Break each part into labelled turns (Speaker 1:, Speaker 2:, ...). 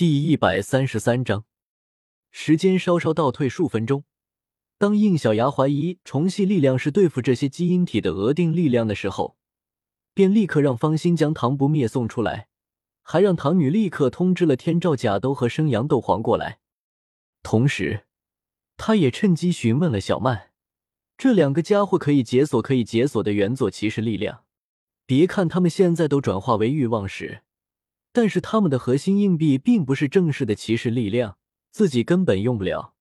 Speaker 1: 第一百三十三章，时间稍稍倒退数分钟。当应小牙怀疑虫系力量是对付这些基因体的额定力量的时候，便立刻让方心将唐不灭送出来，还让唐女立刻通知了天照甲斗和生阳斗皇过来。同时，他也趁机询问了小曼，这两个家伙可以解锁可以解锁的原作骑士力量。别看他们现在都转化为欲望石。但是他们的核心硬币并不是正式的骑士力量，自己根本用不了。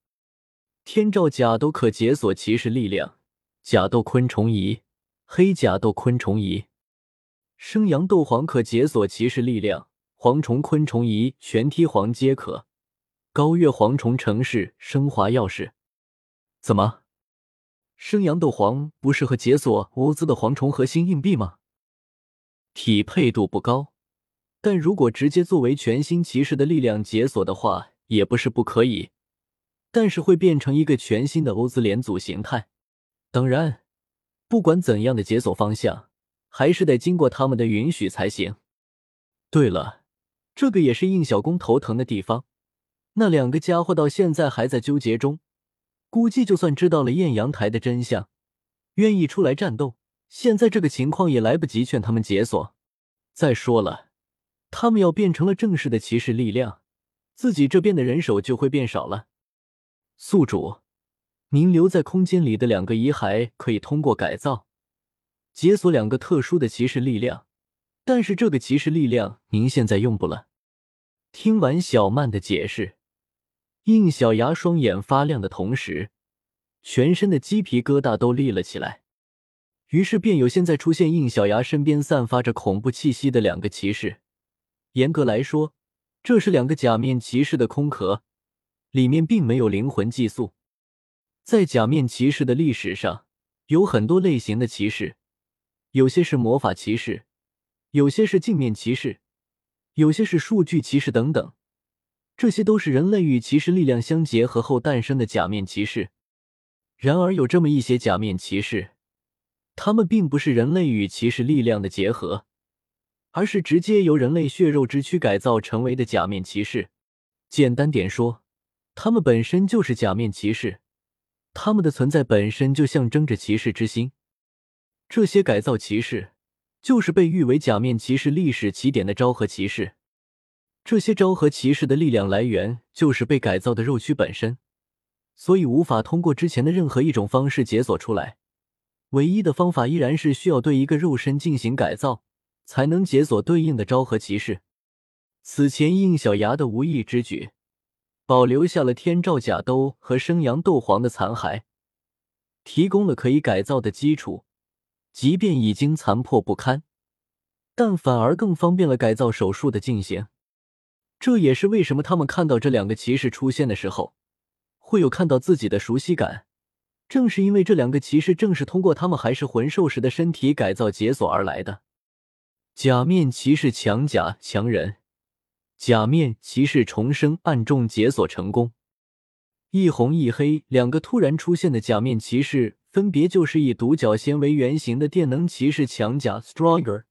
Speaker 1: 天照甲都可解锁骑士力量，甲斗昆虫仪、黑甲斗昆虫仪；生阳斗皇可解锁骑士力量，蝗虫昆虫仪、玄梯皇皆可。高月蝗虫城市升华钥匙，怎么？生阳斗皇不适合解锁欧兹的蝗虫核心硬币吗？匹配度不高。但如果直接作为全新骑士的力量解锁的话，也不是不可以。但是会变成一个全新的欧兹联组形态。当然，不管怎样的解锁方向，还是得经过他们的允许才行。对了，这个也是应小公头疼的地方。那两个家伙到现在还在纠结中，估计就算知道了艳阳台的真相，愿意出来战斗，现在这个情况也来不及劝他们解锁。再说了。他们要变成了正式的骑士力量，自己这边的人手就会变少了。宿主，您留在空间里的两个遗骸可以通过改造解锁两个特殊的骑士力量，但是这个骑士力量您现在用不了。听完小曼的解释，应小牙双眼发亮的同时，全身的鸡皮疙瘩都立了起来。于是便有现在出现应小牙身边散发着恐怖气息的两个骑士。严格来说，这是两个假面骑士的空壳，里面并没有灵魂寄宿。在假面骑士的历史上，有很多类型的骑士，有些是魔法骑士，有些是镜面骑士，有些是数据骑士等等。这些都是人类与骑士力量相结合后诞生的假面骑士。然而，有这么一些假面骑士，他们并不是人类与骑士力量的结合。而是直接由人类血肉之躯改造成为的假面骑士。简单点说，他们本身就是假面骑士，他们的存在本身就象征着骑士之心。这些改造骑士就是被誉为假面骑士历史起点的昭和骑士。这些昭和骑士的力量来源就是被改造的肉躯本身，所以无法通过之前的任何一种方式解锁出来。唯一的方法依然是需要对一个肉身进行改造。才能解锁对应的昭和骑士。此前应小牙的无意之举，保留下了天照甲兜和生阳斗皇的残骸，提供了可以改造的基础。即便已经残破不堪，但反而更方便了改造手术的进行。这也是为什么他们看到这两个骑士出现的时候，会有看到自己的熟悉感。正是因为这两个骑士正是通过他们还是魂兽时的身体改造解锁而来的。假面骑士强甲强人，假面骑士重生暗中解锁成功。一红一黑两个突然出现的假面骑士，分别就是以独角仙为原型的电能骑士强甲 Stronger，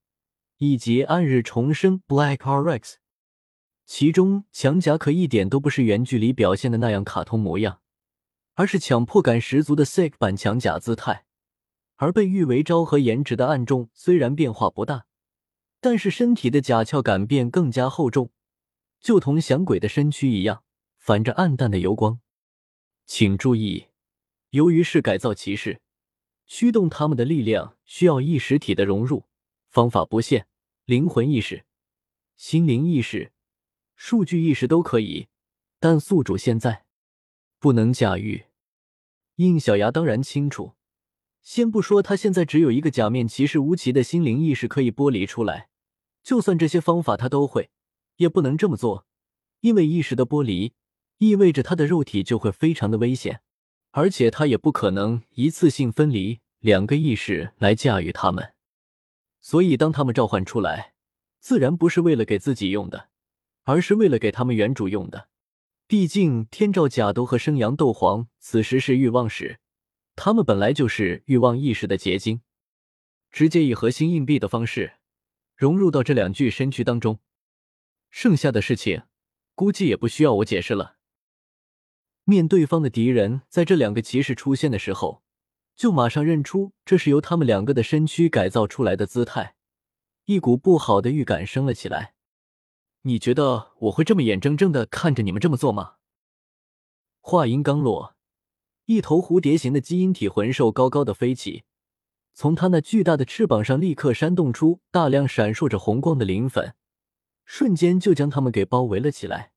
Speaker 1: 以及暗日重生 Black RX。其中强甲可一点都不是原剧里表现的那样卡通模样，而是强迫感十足的 Sick 版强甲姿态。而被誉为昭和颜值的暗重，虽然变化不大。但是身体的甲壳感变更加厚重，就同响鬼的身躯一样，反着暗淡的油光。请注意，由于是改造骑士，驱动他们的力量需要意识体的融入，方法不限，灵魂意识、心灵意识、数据意识都可以，但宿主现在不能驾驭。应小牙当然清楚。先不说他现在只有一个假面骑士无奇的心灵意识可以剥离出来，就算这些方法他都会，也不能这么做，因为意识的剥离意味着他的肉体就会非常的危险，而且他也不可能一次性分离两个意识来驾驭他们。所以当他们召唤出来，自然不是为了给自己用的，而是为了给他们原主用的。毕竟天照甲斗和生阳斗皇此时是欲望使。他们本来就是欲望意识的结晶，直接以核心硬币的方式融入到这两具身躯当中，剩下的事情估计也不需要我解释了。面对方的敌人，在这两个骑士出现的时候，就马上认出这是由他们两个的身躯改造出来的姿态，一股不好的预感升了起来。你觉得我会这么眼睁睁的看着你们这么做吗？话音刚落，一头蝴蝶形的基因体魂兽高高的飞起，从它那巨大的翅膀上立刻扇动出大量闪烁着红光的磷粉，瞬间就将他们给包围了起来。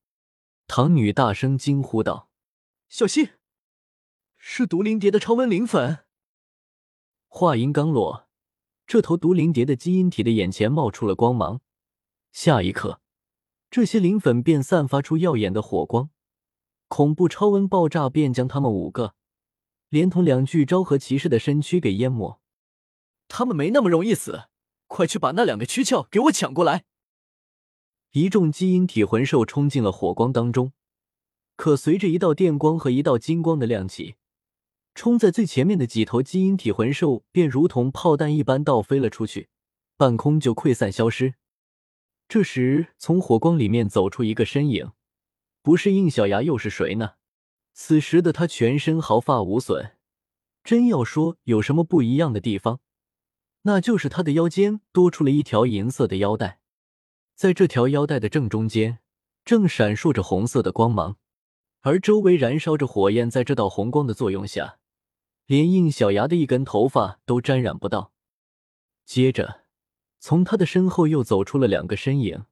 Speaker 1: 唐女大声惊呼道：“小心，是毒灵蝶的超温磷粉！”话音刚落，这头毒灵蝶的基因体的眼前冒出了光芒，下一刻。这些磷粉便散发出耀眼的火光，恐怖超温爆炸便将他们五个，连同两具昭和骑士的身躯给淹没。他们没那么容易死，快去把那两个躯壳给我抢过来！一众基因体魂兽冲进了火光当中，可随着一道电光和一道金光的亮起，冲在最前面的几头基因体魂兽便如同炮弹一般倒飞了出去，半空就溃散消失。这时，从火光里面走出一个身影，不是应小牙又是谁呢？此时的他全身毫发无损，真要说有什么不一样的地方，那就是他的腰间多出了一条银色的腰带，在这条腰带的正中间，正闪烁着红色的光芒，而周围燃烧着火焰，在这道红光的作用下，连应小牙的一根头发都沾染不到。接着。从他的身后又走出了两个身影，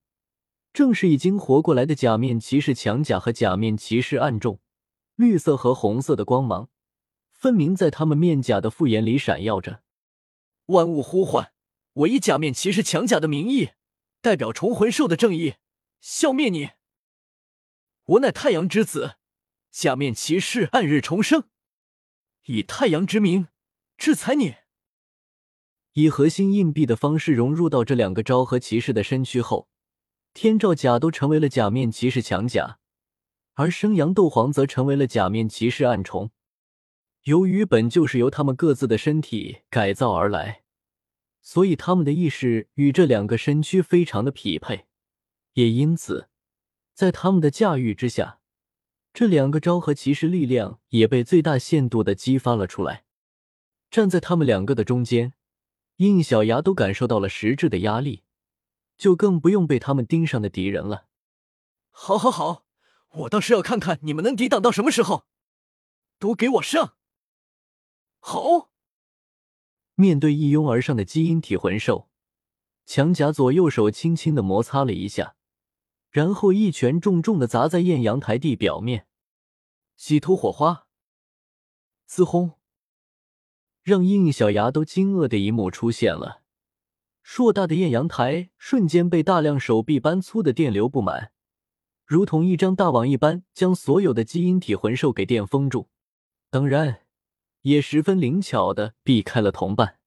Speaker 1: 正是已经活过来的假面骑士强甲和假面骑士暗重，绿色和红色的光芒分明在他们面甲的复眼里闪耀着。万物呼唤，我以假面骑士强甲的名义，代表重魂兽的正义，消灭你！我乃太阳之子，假面骑士暗日重生，以太阳之名制裁你！以核心硬币的方式融入到这两个昭和骑士的身躯后，天照甲都成为了假面骑士强甲，而生阳斗皇则成为了假面骑士暗虫。由于本就是由他们各自的身体改造而来，所以他们的意识与这两个身躯非常的匹配，也因此，在他们的驾驭之下，这两个昭和骑士力量也被最大限度的激发了出来。站在他们两个的中间。应小牙都感受到了实质的压力，就更不用被他们盯上的敌人了。好，好，好，我倒是要看看你们能抵挡到什么时候！都给我上！好。面对一拥而上的基因体魂兽，强甲左右手轻轻的摩擦了一下，然后一拳重重的砸在艳阳台地表面，洗突火花，嘶轰。让应小牙都惊愕的一幕出现了，硕大的艳阳台瞬间被大量手臂般粗的电流布满，如同一张大网一般，将所有的基因体魂兽给电封住。当然，也十分灵巧的避开了同伴。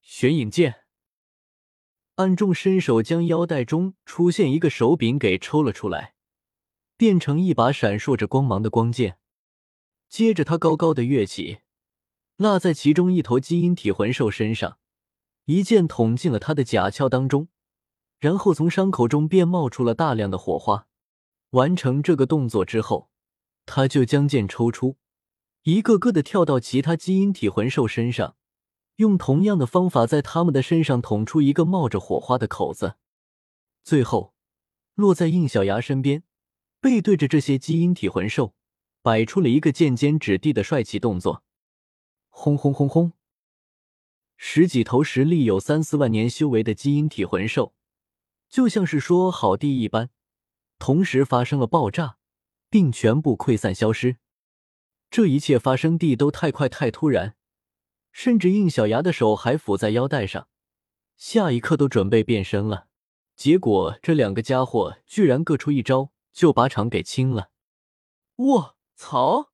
Speaker 1: 玄影剑，暗中伸手将腰带中出现一个手柄给抽了出来，变成一把闪烁着光芒的光剑。接着，他高高的跃起。落在其中一头基因体魂兽身上，一剑捅进了他的甲壳当中，然后从伤口中便冒出了大量的火花。完成这个动作之后，他就将剑抽出，一个个的跳到其他基因体魂兽身上，用同样的方法在他们的身上捅出一个冒着火花的口子，最后落在应小牙身边，背对着这些基因体魂兽，摆出了一个剑尖指地的帅气动作。轰轰轰轰！十几头实力有三四万年修为的基因体魂兽，就像是说好地一般，同时发生了爆炸，并全部溃散消失。这一切发生地都太快太突然，甚至应小牙的手还抚在腰带上，下一刻都准备变身了。结果这两个家伙居然各出一招，就把场给清了。卧槽！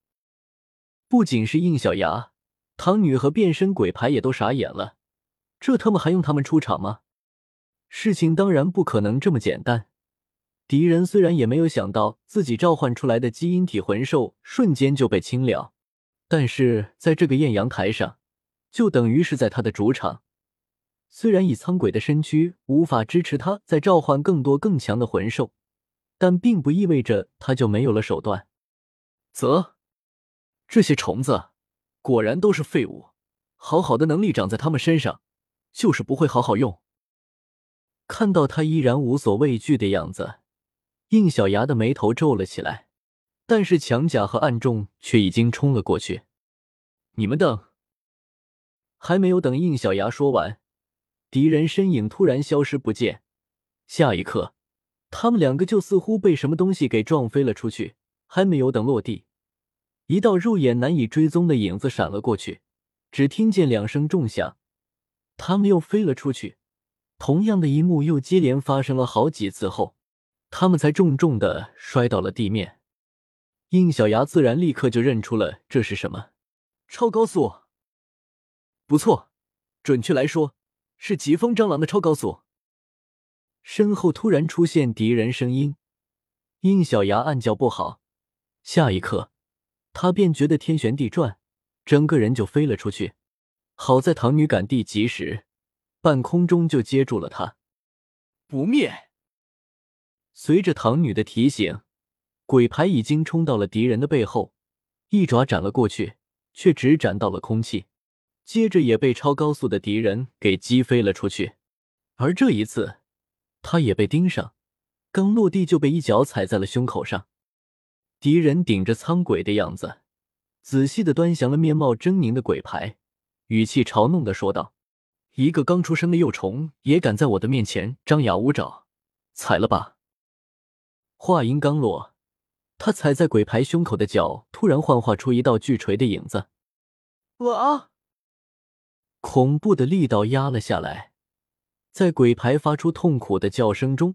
Speaker 1: 不仅是应小牙。唐女和变身鬼牌也都傻眼了，这他妈还用他们出场吗？事情当然不可能这么简单。敌人虽然也没有想到自己召唤出来的基因体魂兽瞬间就被清了，但是在这个艳阳台上，就等于是在他的主场。虽然以苍鬼的身躯无法支持他再召唤更多更强的魂兽，但并不意味着他就没有了手段。
Speaker 2: 啧，这些虫子果然都是废物，好好的能力长在他们身上，就是不会好好用。
Speaker 1: 看到他依然无所畏惧的样子，应小牙的眉头皱了起来。但是强甲和暗众却已经冲了过去。
Speaker 2: 你们等！
Speaker 1: 还没有等应小牙说完，敌人身影突然消失不见。下一刻，他们两个就似乎被什么东西给撞飞了出去。还没有等落地，一道肉眼难以追踪的影子闪了过去。只听见两声重响，他们又飞了出去。同样的一幕又接连发生了好几次后，他们才重重的摔到了地面。应小牙自然立刻就认出了这是什么，
Speaker 2: 超高速。不错，准确来说是疾风蟑螂的超高速。
Speaker 1: 身后突然出现敌人声音，应小牙暗叫不好。下一刻，他便觉得天旋地转，整个人就飞了出去。好在唐女赶地及时，半空中就接住了他。
Speaker 2: 不灭。
Speaker 1: 随着唐女的提醒。鬼牌已经冲到了敌人的背后，一爪斩了过去，却只斩到了空气，接着也被超高速的敌人给击飞了出去。而这一次，他也被盯上，刚落地就被一脚踩在了胸口上。敌人顶着苍鬼的样子，仔细的端详了面貌狰狞的鬼牌，语气嘲弄的说道：“一个刚出生的幼虫也敢在我的面前张牙舞爪，踩了吧！”话音刚落。他踩在鬼牌胸口的脚突然幻化出一道巨锤的影子，
Speaker 2: 哇！
Speaker 1: 恐怖的力道压了下来，在鬼牌发出痛苦的叫声中，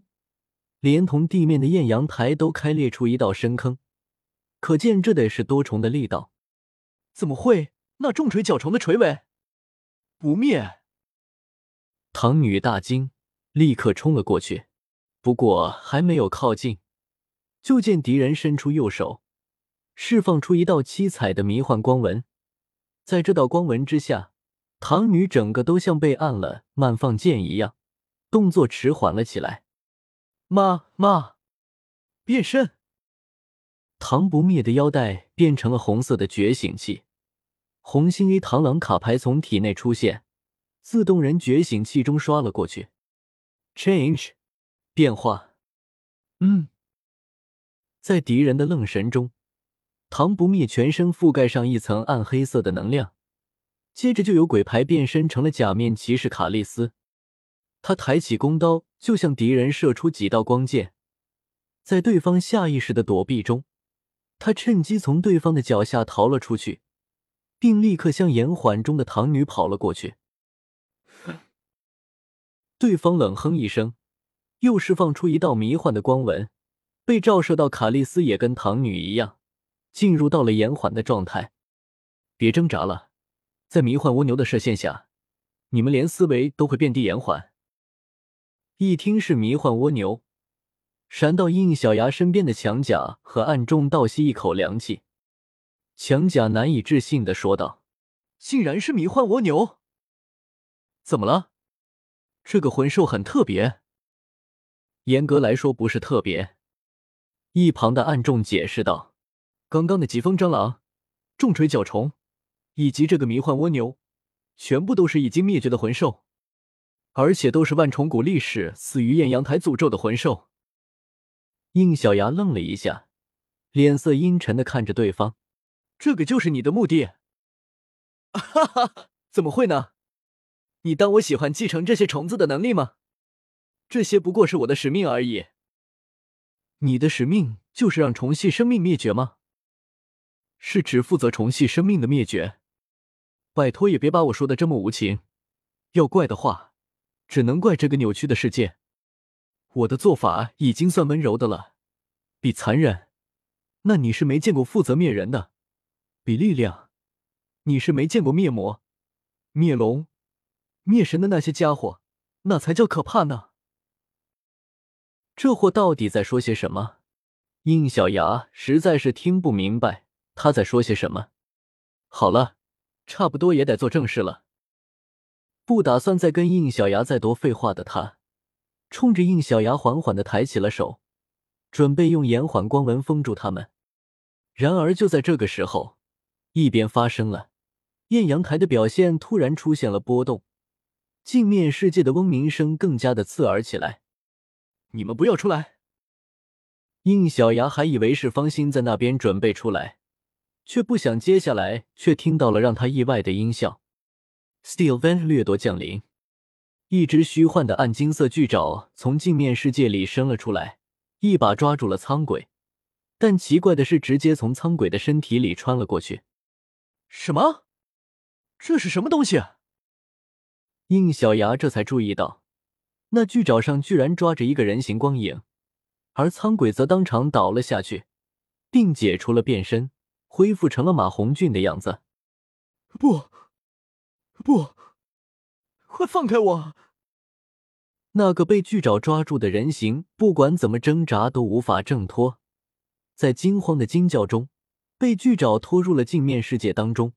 Speaker 1: 连同地面的艳阳台都开裂出一道深坑，可见这得是多重的力道。
Speaker 2: 怎么会？那重锤绞虫的锤尾不灭？
Speaker 1: 唐女大惊，立刻冲了过去，不过还没有靠近。就见敌人伸出右手，释放出一道七彩的迷幻光纹，在这道光纹之下，唐女整个都像被按了慢放键一样，动作迟缓了起来。
Speaker 2: 妈妈，变身！
Speaker 1: 唐不灭的腰带变成了红色的觉醒器，红心 A 螳螂卡牌从体内出现，自动人觉醒器中刷了过去。Change，变化。嗯。在敌人的愣神中，唐不灭全身覆盖上一层暗黑色的能量，接着就有鬼牌变身成了假面骑士卡利斯。他抬起弓刀，就向敌人射出几道光剑。在对方下意识的躲避中，他趁机从对方的脚下逃了出去，并立刻向延缓中的唐女跑了过去。对方冷哼一声，又释放出一道迷幻的光纹。被照射到卡莉丝也跟唐女一样，进入到了延缓的状态。别挣扎了，在迷幻蜗牛的射线下，你们连思维都会变低延缓。一听是迷幻蜗牛，闪到应小牙身边的强甲和暗中倒吸一口凉气。强甲难以置信的说道：“
Speaker 2: 竟然是迷幻蜗牛？怎么了？这个魂兽很特别。
Speaker 1: 严格来说，不是特别。”一旁的暗众解释道：“
Speaker 2: 刚刚的疾风蟑螂、重锤角虫，以及这个迷幻蜗牛，全部都是已经灭绝的魂兽，而且都是万重谷历史死于艳阳台诅咒的魂兽。”
Speaker 1: 应小牙愣了一下，脸色阴沉的看着对方：“
Speaker 2: 这个就是你的目的？”“ 哈哈，怎么会呢？你当我喜欢继承这些虫子的能力吗？这些不过是我的使命而已。”
Speaker 1: 你的使命就是让虫系生命灭绝吗？
Speaker 2: 是只负责虫系生命的灭绝。拜托，也别把我说的这么无情。要怪的话，只能怪这个扭曲的世界。我的做法已经算温柔的了，比残忍，那你是没见过负责灭人的；比力量，你是没见过灭魔、灭龙、灭神的那些家伙，那才叫可怕呢。
Speaker 1: 这货到底在说些什么？应小牙实在是听不明白他在说些什么。好了，差不多也得做正事了。不打算再跟应小牙再多废话的他，冲着应小牙缓缓的抬起了手，准备用延缓光纹封住他们。然而就在这个时候，一边发生了，艳阳台的表现突然出现了波动，镜面世界的嗡鸣声更加的刺耳起来。
Speaker 2: 你们不要出来！
Speaker 1: 应小牙还以为是方心在那边准备出来，却不想接下来却听到了让他意外的音效。Steel Vent 掠夺降临，一只虚幻的暗金色巨爪从镜面世界里伸了出来，一把抓住了苍鬼。但奇怪的是，直接从苍鬼的身体里穿了过去。
Speaker 2: 什么？这是什么东西？
Speaker 1: 啊应小牙这才注意到，那巨爪上居然抓着一个人形光影，而苍鬼则当场倒了下去，并解除了变身，恢复成了马红俊的样子。
Speaker 2: 不，不，快放开我！
Speaker 1: 那个被巨爪抓住的人形，不管怎么挣扎都无法挣脱。在惊慌的惊叫中，被巨爪拖入了镜面世界当中。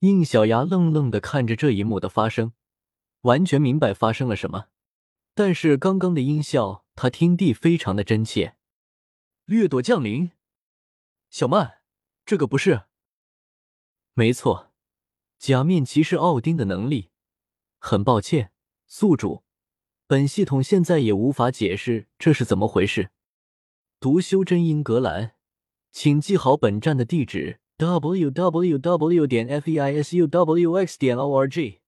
Speaker 1: 应小牙愣愣的看着这一幕的发生，完全明白发生了什么。但是刚刚的音效，他听地非常的真切。
Speaker 2: 掠夺降临，小曼，这个不是？
Speaker 1: 没错，假面骑士奥丁的能力。很抱歉，宿主，本系统现在也无法解释这是怎么回事。读修真英格兰，请记好本站的地址：w w w. 点 f e i s u w x. 点 o r g。